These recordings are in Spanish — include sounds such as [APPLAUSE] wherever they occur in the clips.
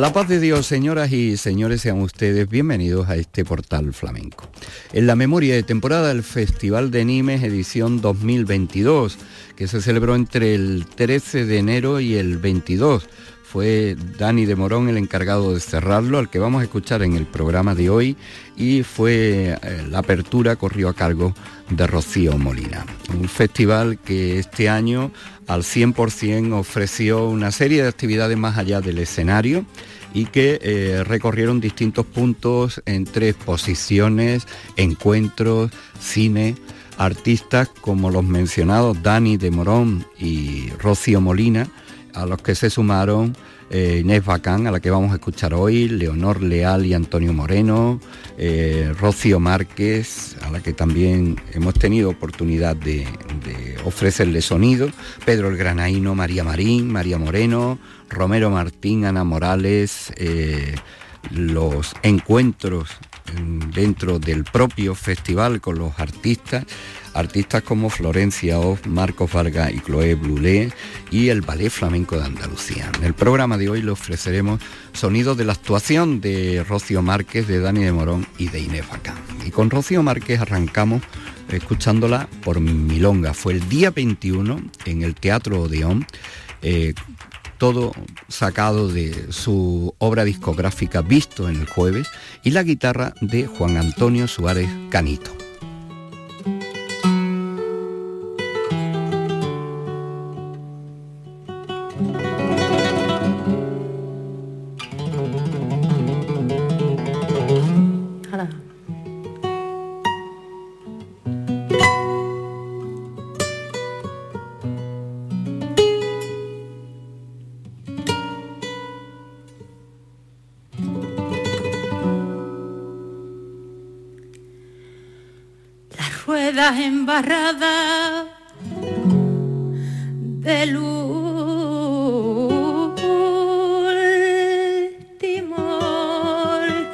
La paz de Dios, señoras y señores, sean ustedes bienvenidos a este portal flamenco. En la memoria de temporada del Festival de Nimes edición 2022, que se celebró entre el 13 de enero y el 22. Fue Dani de Morón el encargado de cerrarlo, al que vamos a escuchar en el programa de hoy, y fue eh, la apertura corrió a cargo de Rocío Molina. Un festival que este año al 100% ofreció una serie de actividades más allá del escenario y que eh, recorrieron distintos puntos entre exposiciones, encuentros, cine, artistas como los mencionados Dani de Morón y Rocío Molina, a los que se sumaron eh, Inés Bacán, a la que vamos a escuchar hoy, Leonor Leal y Antonio Moreno, eh, Rocío Márquez, a la que también hemos tenido oportunidad de, de ofrecerle sonido, Pedro el Granaíno, María Marín, María Moreno, Romero Martín, Ana Morales, eh, los encuentros dentro del propio festival con los artistas, artistas como Florencia Oz, Marcos Vargas y Chloé Blulé y el Ballet Flamenco de Andalucía. En el programa de hoy le ofreceremos sonidos de la actuación de Rocío Márquez, de Dani de Morón y de Inés Bacán. Y con Rocío Márquez arrancamos escuchándola por Milonga. Fue el día 21 en el Teatro Odeón. Eh, todo sacado de su obra discográfica Visto en el jueves, y la guitarra de Juan Antonio Suárez Canito. Embarrada del último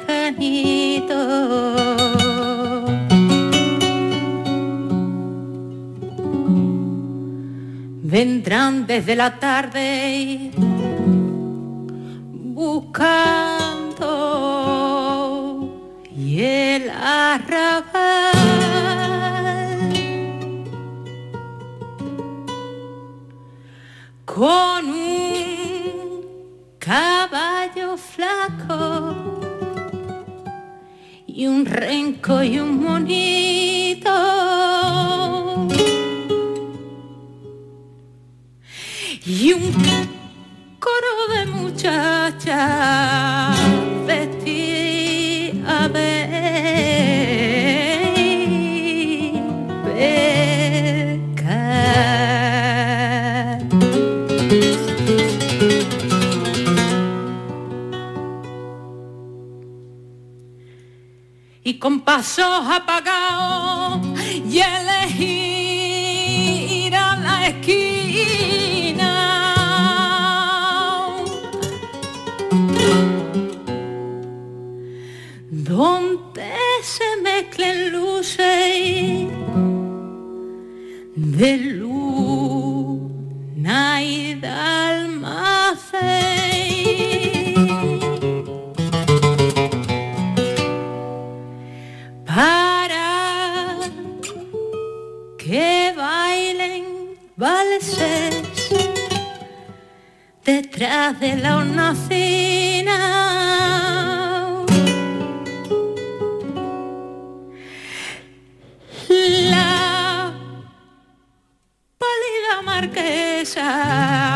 canito. Vendrán desde la tarde buscando con un caballo flaco y un renco y un monito. Y un coro de muchachas con pasos apagados y elegir a la esquina. Donde se mezclen luces de luna y de detrás de la hornacina. La pálida marquesa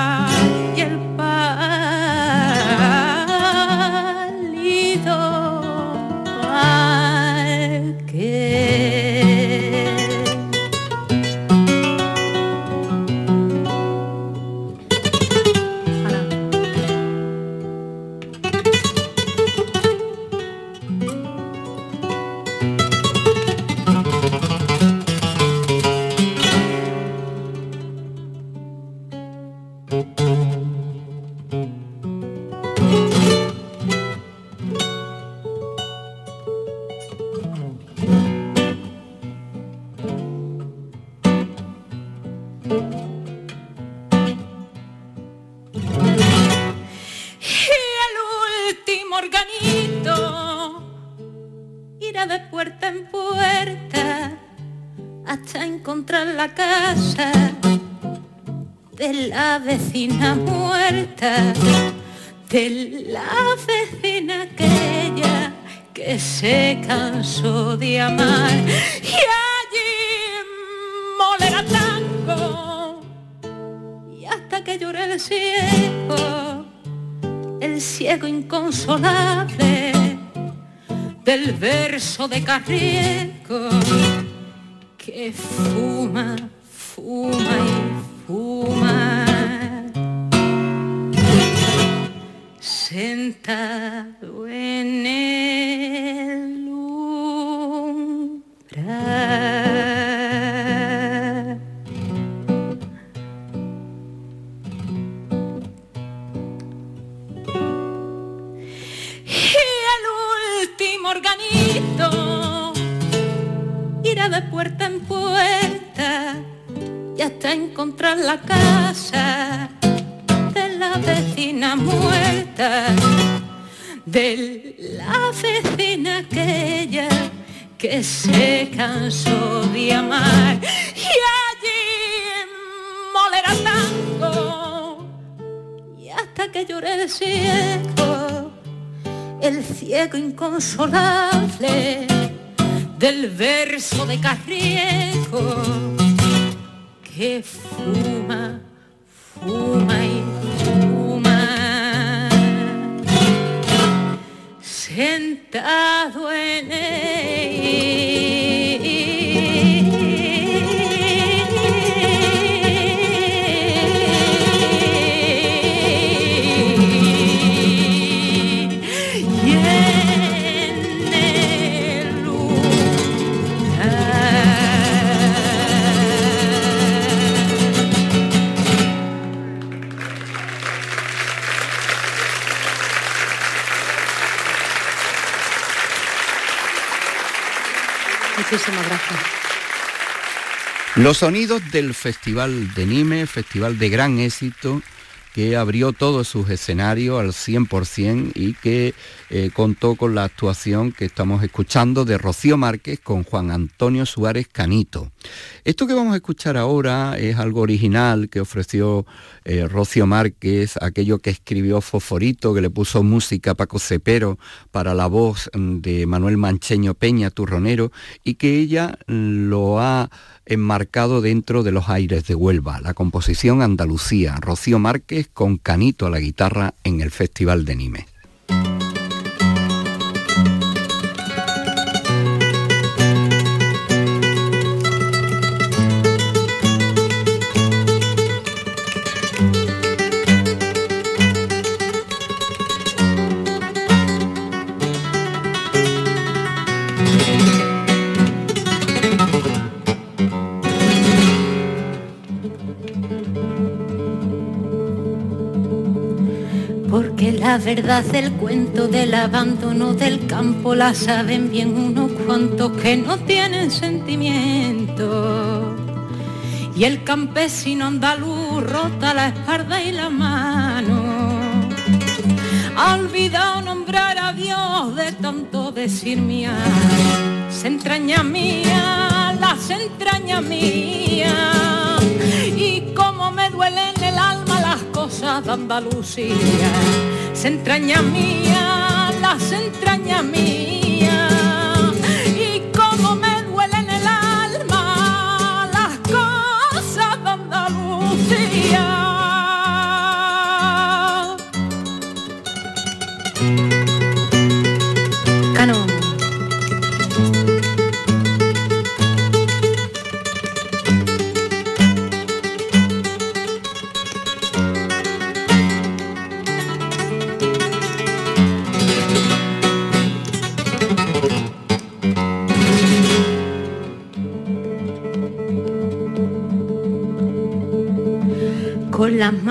se cansó de amar. Y allí molera tango y hasta que llore el ciego, el ciego inconsolable del verso de Carriego que fuma la vecina aquella que se cansó de amar. Y allí molera tango y hasta que llore el ciego, el ciego inconsolable del verso de Carriego que fuma, fuma y sentado en él. Los sonidos del Festival de Nime, festival de gran éxito, que abrió todos sus escenarios al 100% y que eh, contó con la actuación que estamos escuchando de Rocío Márquez con Juan Antonio Suárez Canito. Esto que vamos a escuchar ahora es algo original que ofreció eh, Rocío Márquez, aquello que escribió Foforito, que le puso música a Paco Cepero para la voz mm, de Manuel Mancheño Peña, turronero, y que ella mm, lo ha enmarcado dentro de los aires de Huelva, la composición Andalucía, Rocío Márquez con Canito a la guitarra en el Festival de Nimes. La verdad del cuento del abandono del campo la saben bien unos cuantos que no tienen sentimiento. Y el campesino andaluz rota la espalda y la mano. Ha olvidado nombrar a Dios de tanto decir mía. Se entraña mía, las entrañas mía. Y como me duele en el alma las cosas de Andalucía. Se entraña mía, las entrañas mía.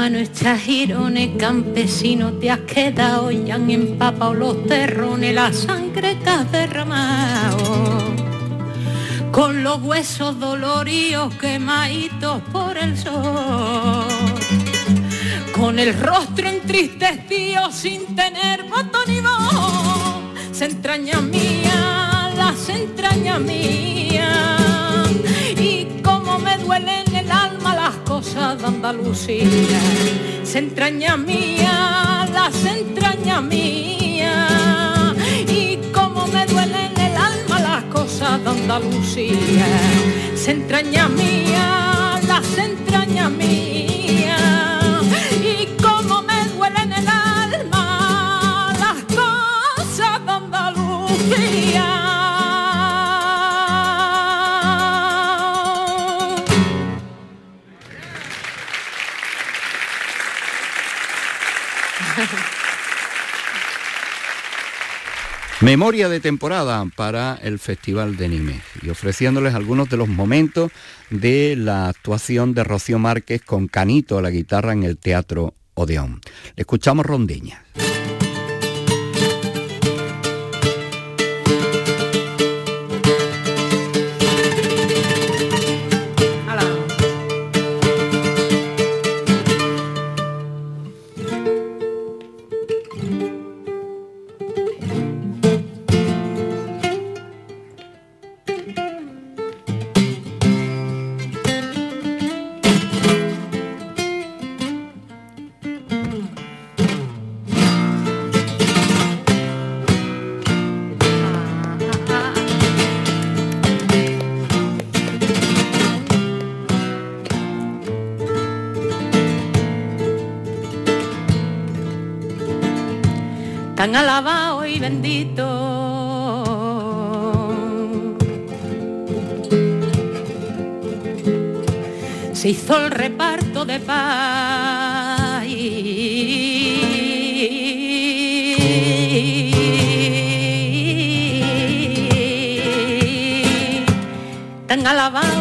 Manos hechas girones, campesino, te has quedado y han empapado los terrones, la sangre que has derramado. con los huesos doloridos quemaditos por el sol, con el rostro entristecido sin tener voto ni voz, se entraña mía, las entrañas mía, de Andalucía, se entraña mía, las entrañas mía, y como me duele en el alma las cosas de Andalucía, se entraña mía, las entrañas mía, y como me duele en el alma las cosas de Andalucía. Memoria de temporada para el Festival de Nimes y ofreciéndoles algunos de los momentos de la actuación de Rocío Márquez con Canito a la guitarra en el Teatro Odeón. Escuchamos Rondeña. Tan alabado y bendito. Se hizo el reparto de paz. Tan alabado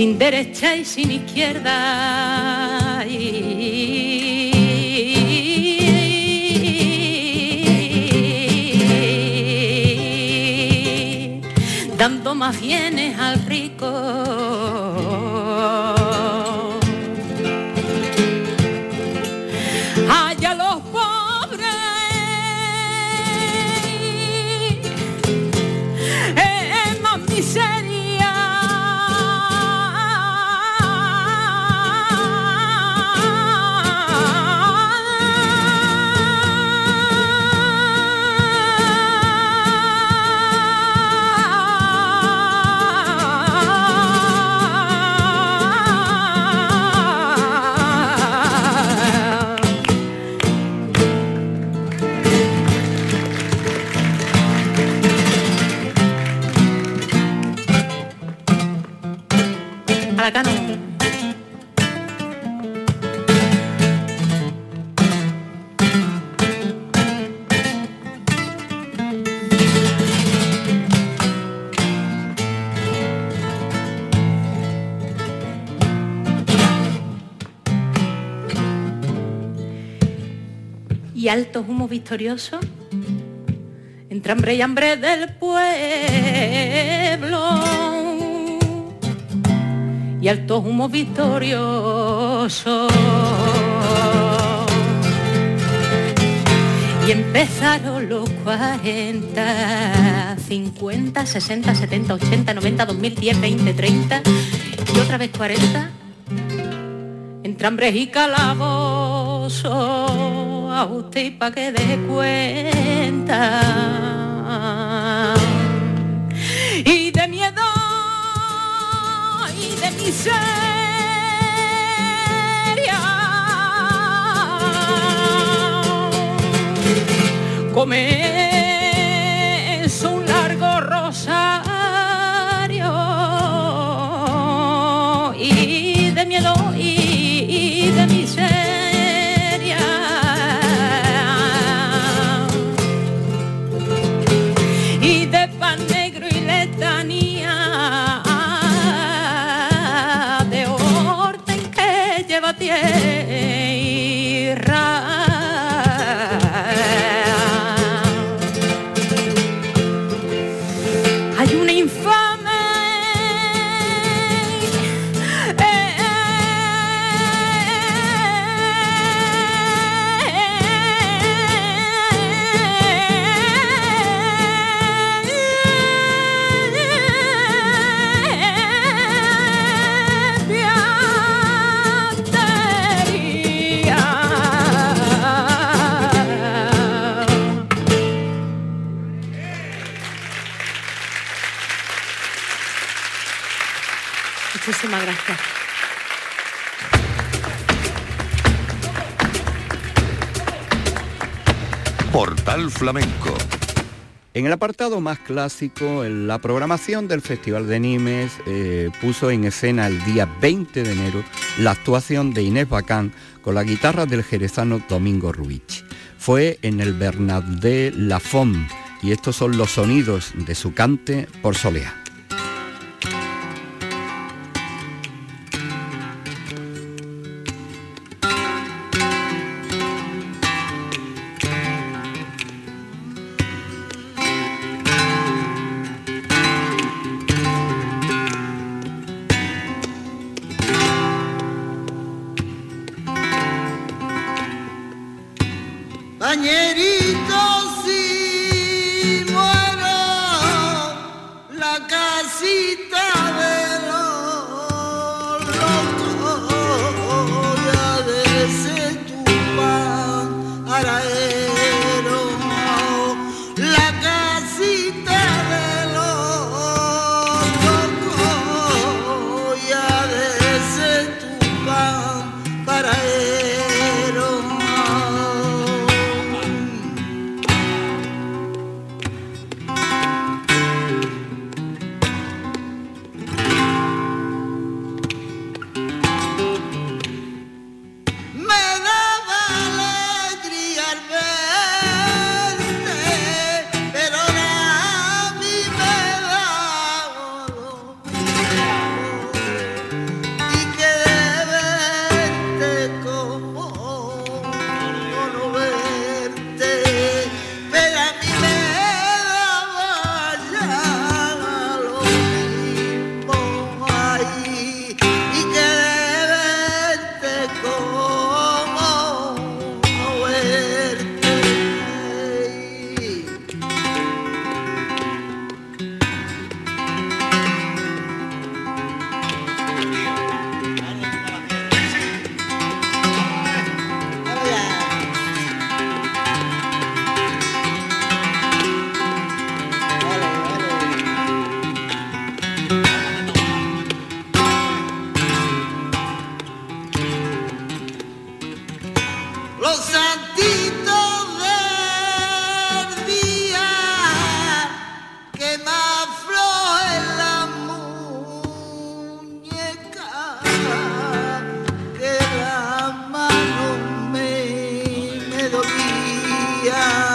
sin derecha y sin izquierda. Dando más bienes al rico. Y altos humos victoriosos, entre hambre y hambre del pueblo, y altos humos victoriosos. Y empezaron los 40, 50, 60, 70, 80, 90, 2000, 10, 20, 30 y otra vez 40 entre hambres y calabozos, a usted pa' que dé cuenta. Miseria. Comenzó el apartado más clásico, la programación del Festival de Nimes eh, puso en escena el día 20 de enero la actuación de Inés Bacán con la guitarra del jerezano Domingo Ruiz. Fue en el Bernabé Lafon y estos son los sonidos de su cante por Solea. yeah.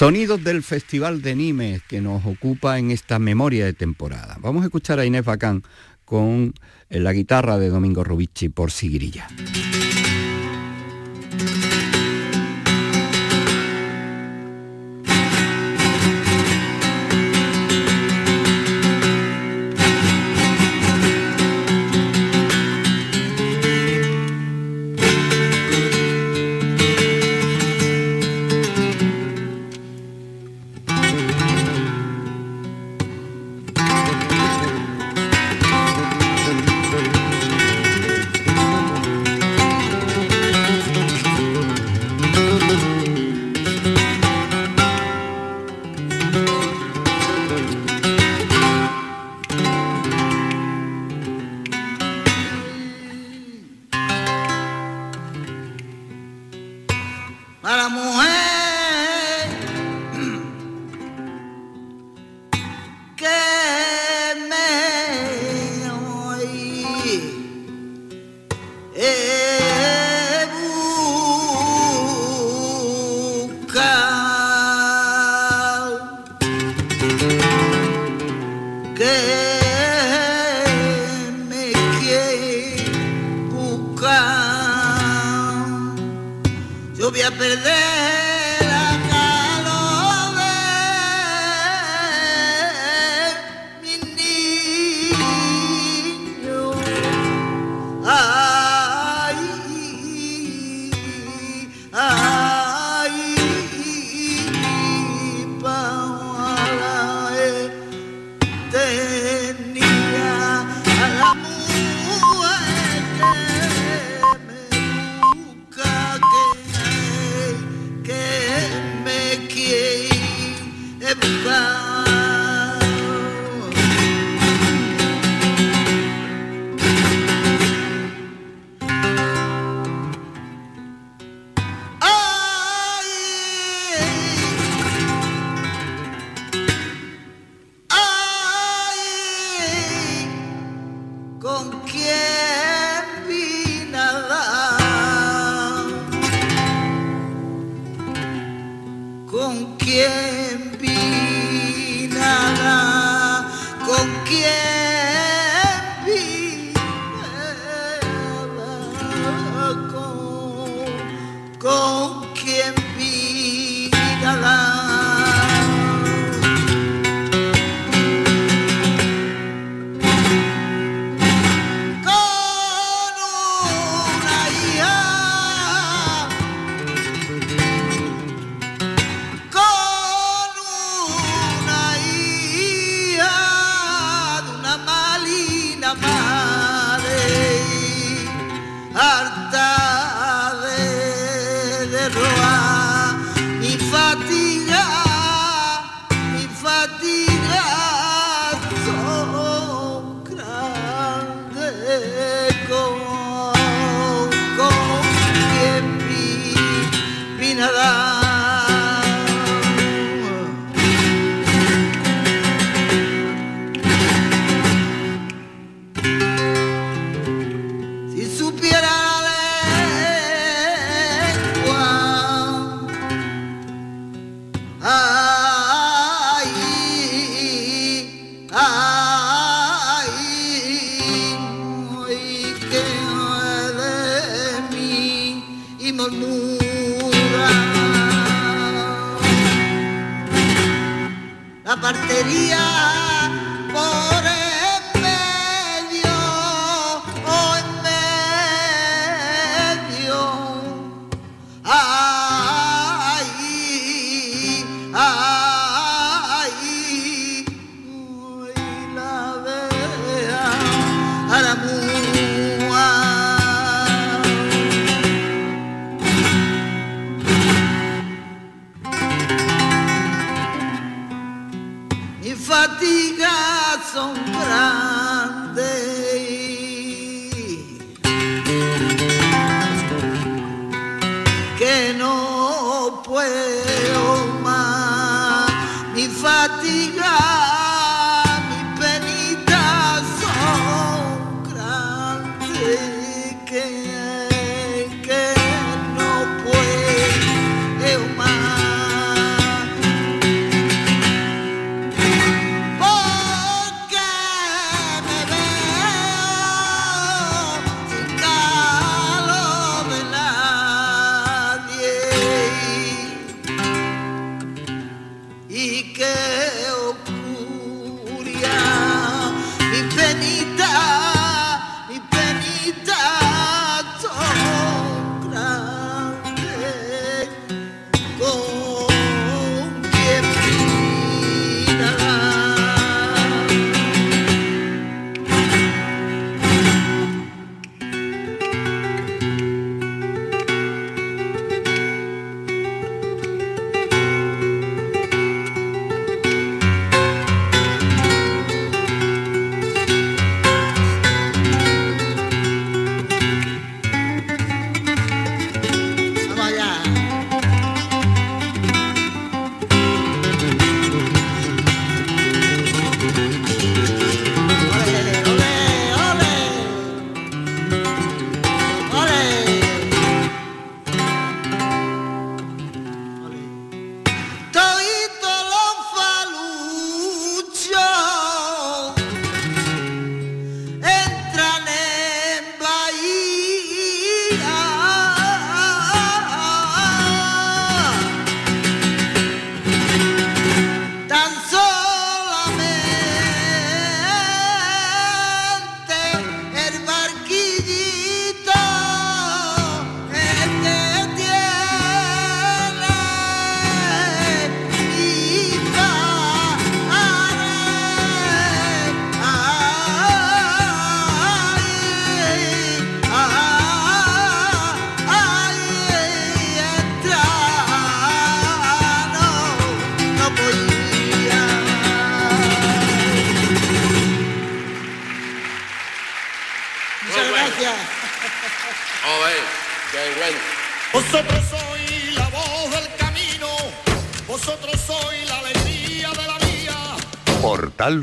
Sonidos del Festival de Nimes que nos ocupa en esta memoria de temporada. Vamos a escuchar a Inés Bacán con la guitarra de Domingo Rubici por Sigrilla. a la mujer.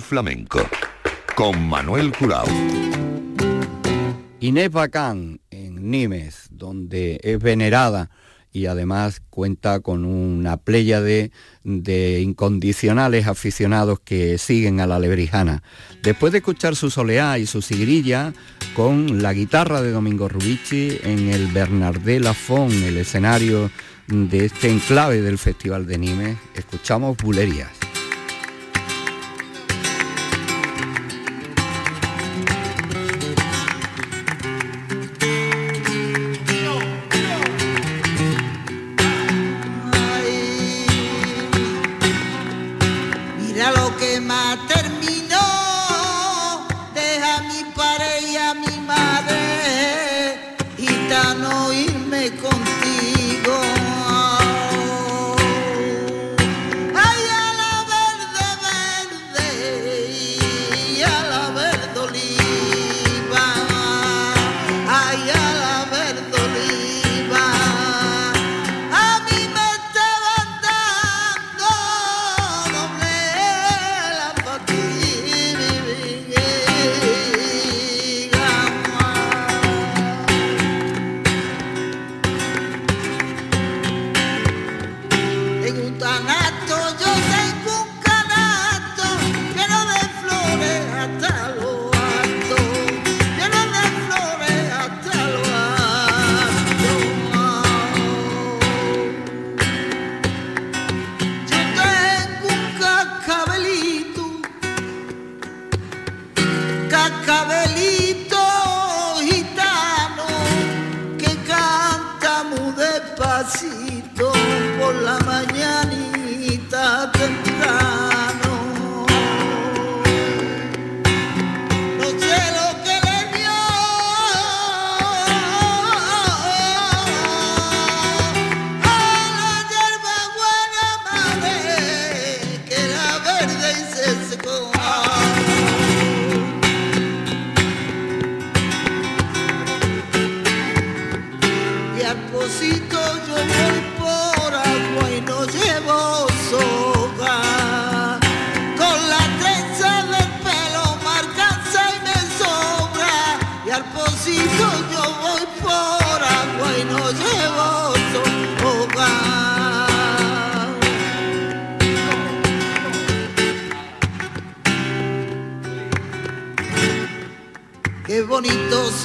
Flamenco con Manuel Curao. Inés Bacán en Nimes, donde es venerada y además cuenta con una playa de, incondicionales aficionados que siguen a la lebrijana. Después de escuchar su soleá y su sigrilla con la guitarra de Domingo Rubici en el Bernardé Lafón, el escenario de este enclave del Festival de Nimes, escuchamos bulerías. places.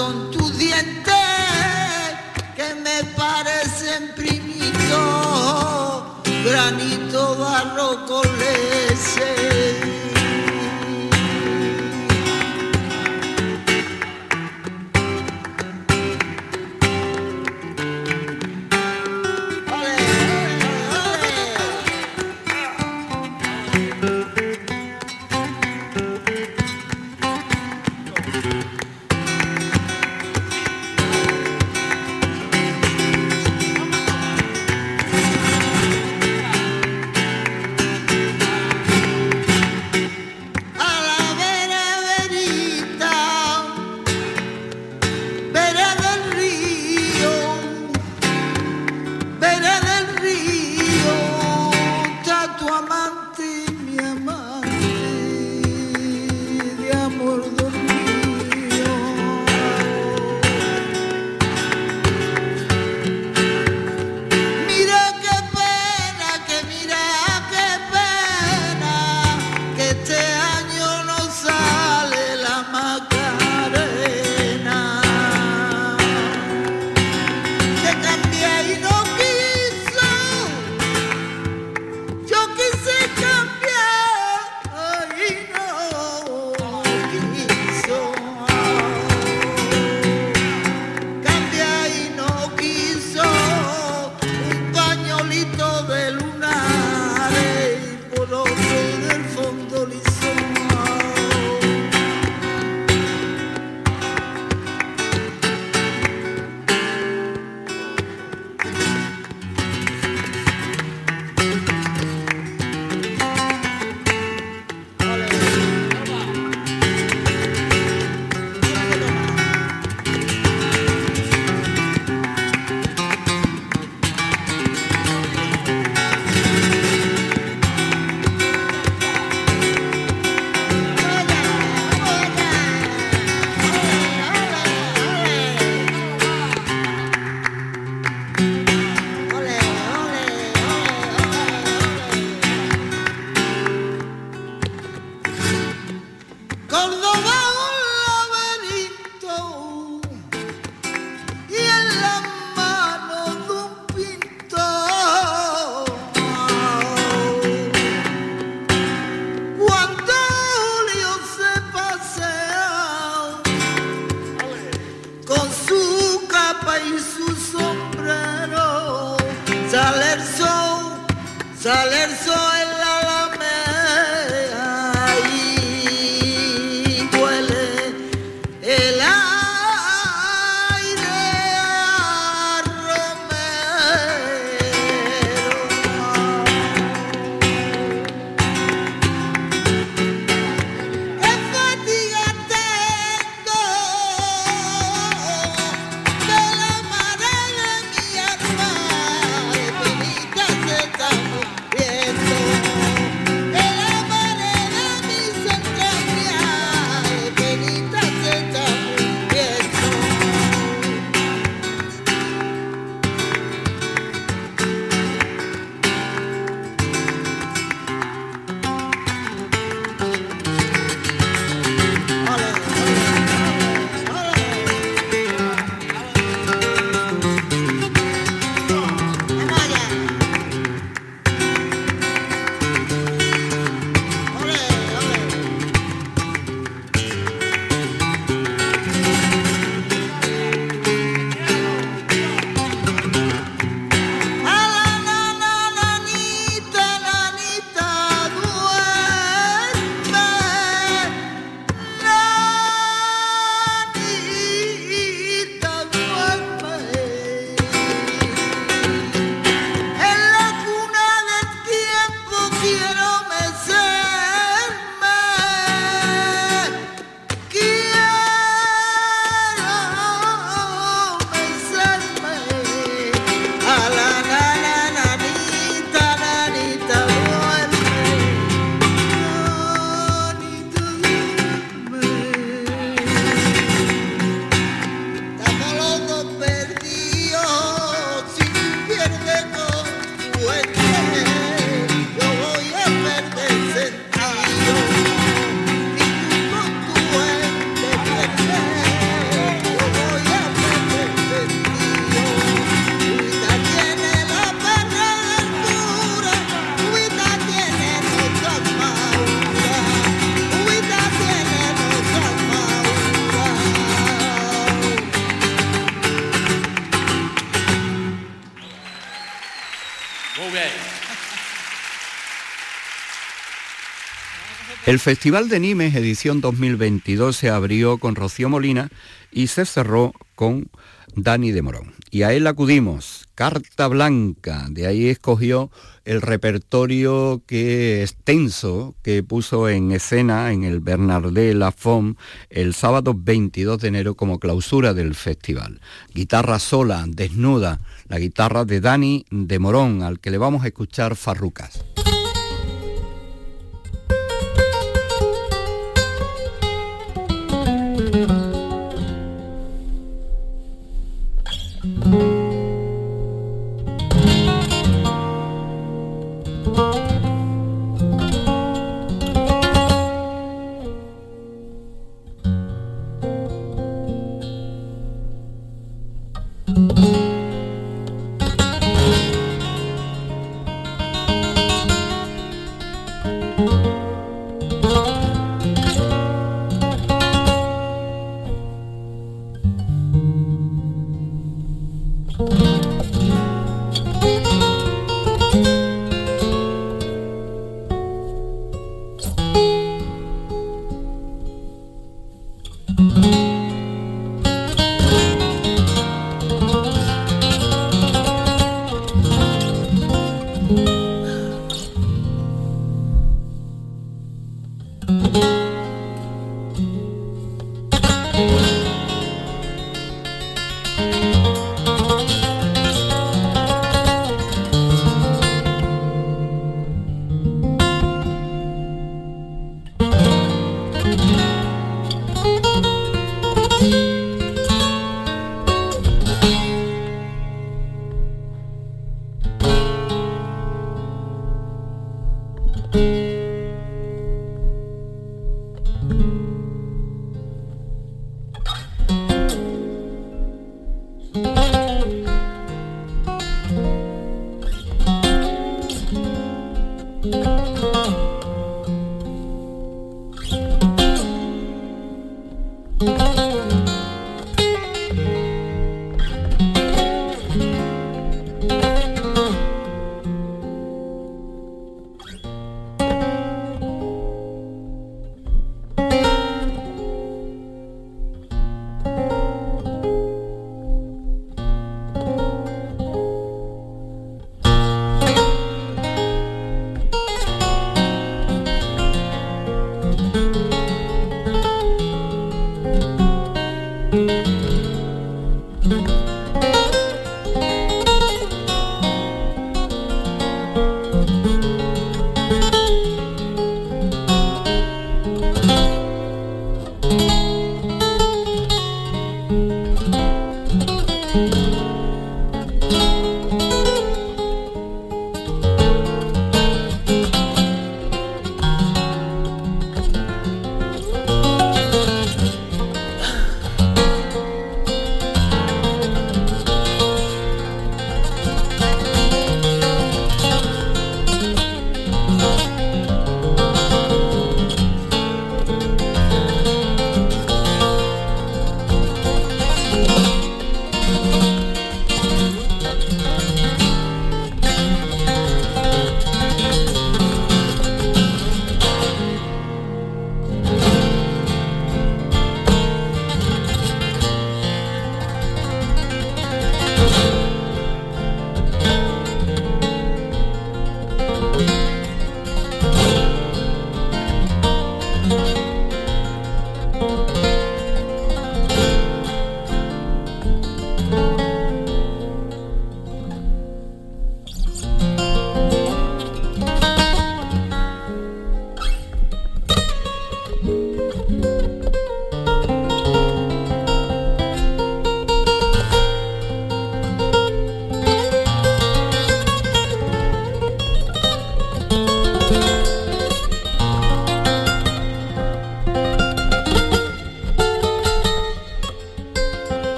son tus dientes. Sale el. El Festival de Nimes edición 2022 se abrió con Rocío Molina y se cerró con Dani de Morón. Y a él acudimos, Carta Blanca, de ahí escogió el repertorio que extenso que puso en escena en el Bernardé La Fom el sábado 22 de enero como clausura del festival. Guitarra sola, desnuda, la guitarra de Dani de Morón, al que le vamos a escuchar Farrucas.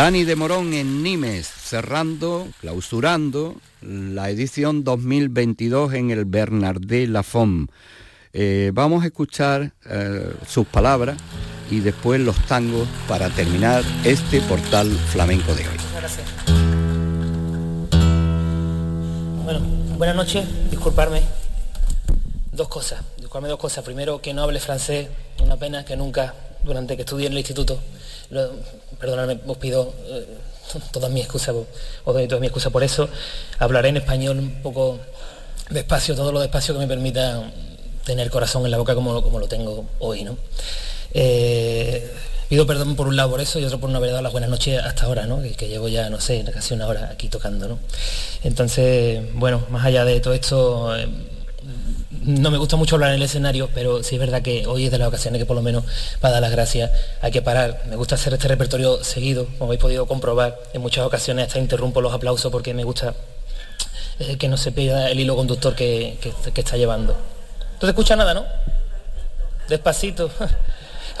Dani de Morón en Nimes, cerrando, clausurando la edición 2022 en el Bernardé Lafon. Eh, vamos a escuchar eh, sus palabras y después los tangos para terminar este portal flamenco de hoy. Gracias. Bueno, buenas noches, disculparme. Dos cosas, disculparme dos cosas. Primero, que no hable francés, una pena que nunca, durante que estudié en el instituto, perdonadme, os pido eh, [LAUGHS] todas mis excusas, os doy toda mi excusa por eso. Hablaré en español un poco despacio, todo lo despacio que me permita tener corazón en la boca como, como lo tengo hoy, ¿no? Eh, pido perdón por un lado por eso y otro por no haber dado las buenas noches hasta ahora, ¿no? Que, llevo ya, no sé, casi una hora aquí tocando, ¿no? Entonces, bueno, más allá de todo esto, eh, no me gusta mucho hablar en el escenario, pero sí es verdad que hoy es de las ocasiones que por lo menos para dar las gracias hay que parar. Me gusta hacer este repertorio seguido, como habéis podido comprobar. En muchas ocasiones hasta interrumpo los aplausos porque me gusta eh, que no se pierda el hilo conductor que, está llevando. No se escucha nada, ¿no? Despacito. [LAUGHS] [LAUGHS]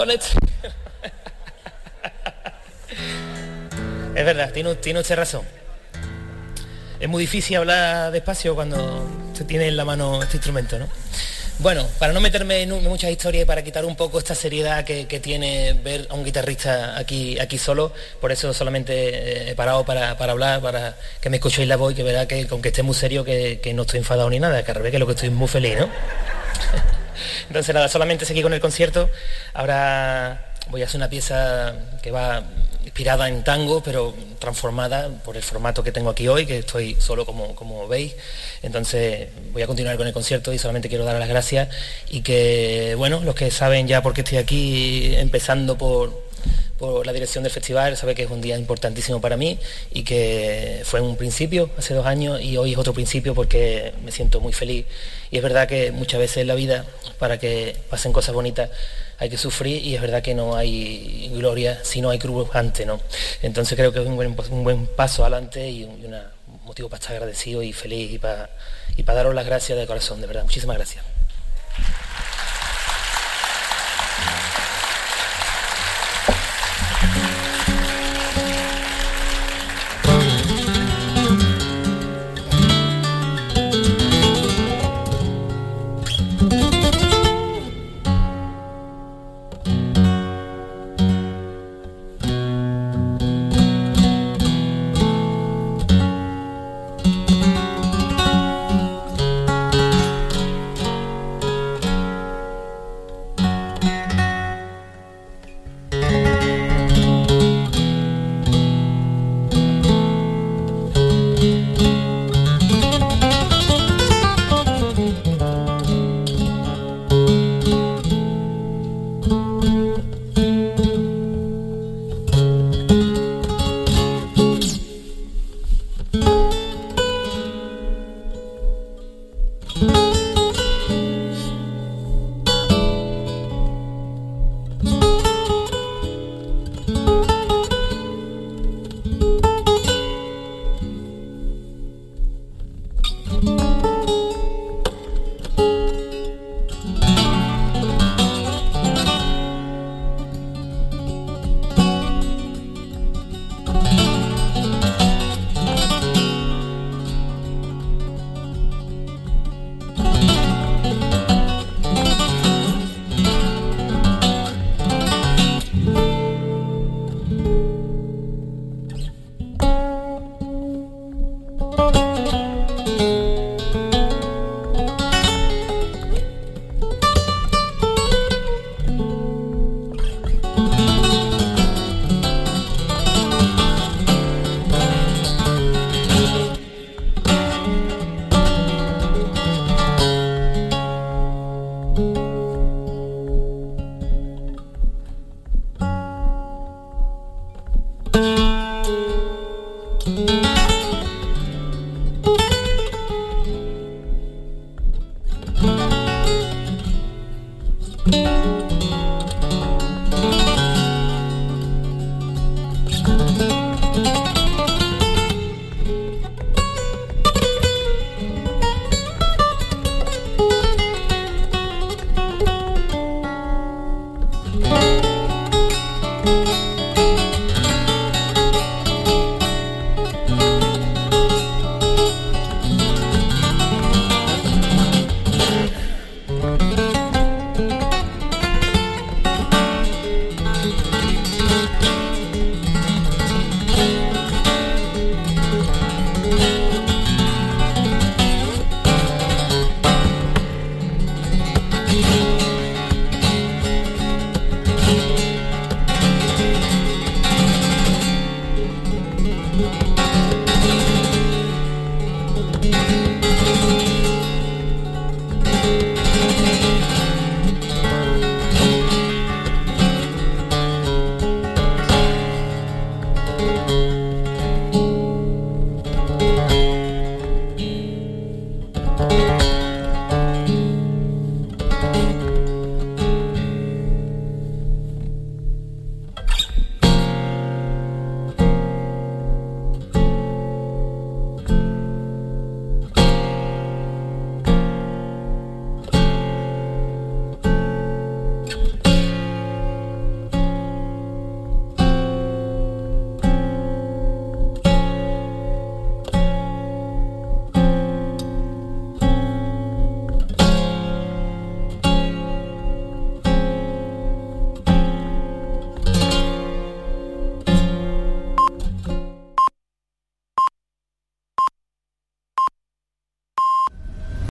es verdad, tiene, tiene usted razón. Es muy difícil hablar despacio cuando se tiene en la mano este instrumento, ¿no? Bueno, para no meterme en muchas historias y para quitar un poco esta seriedad que, tiene ver a un guitarrista aquí, aquí solo, por eso solamente eh, he parado para, hablar, para que me escuchéis la voz y que verá que aunque esté muy serio que, no estoy enfadado ni nada, que al revés que lo que estoy muy feliz, ¿no? [LAUGHS] Entonces nada, solamente seguí con el concierto. Ahora voy a hacer una pieza que va inspirada en tango, pero transformada por el formato que tengo aquí hoy, que estoy solo como, como veis. Entonces voy a continuar con el concierto y solamente quiero dar las gracias y que, bueno, los que saben ya por qué estoy aquí, empezando por, por la dirección del festival, sabe que es un día importantísimo para mí y que fue un principio hace dos años y hoy es otro principio porque me siento muy feliz. Y es verdad que muchas veces en la vida, para que pasen cosas bonitas, hay que sufrir y es verdad que no hay gloria si no hay cruz antes, ¿no? Entonces creo que es un buen, paso adelante y un, motivo para estar agradecido y feliz y para, y para daros las gracias de corazón, de verdad. Muchísimas gracias.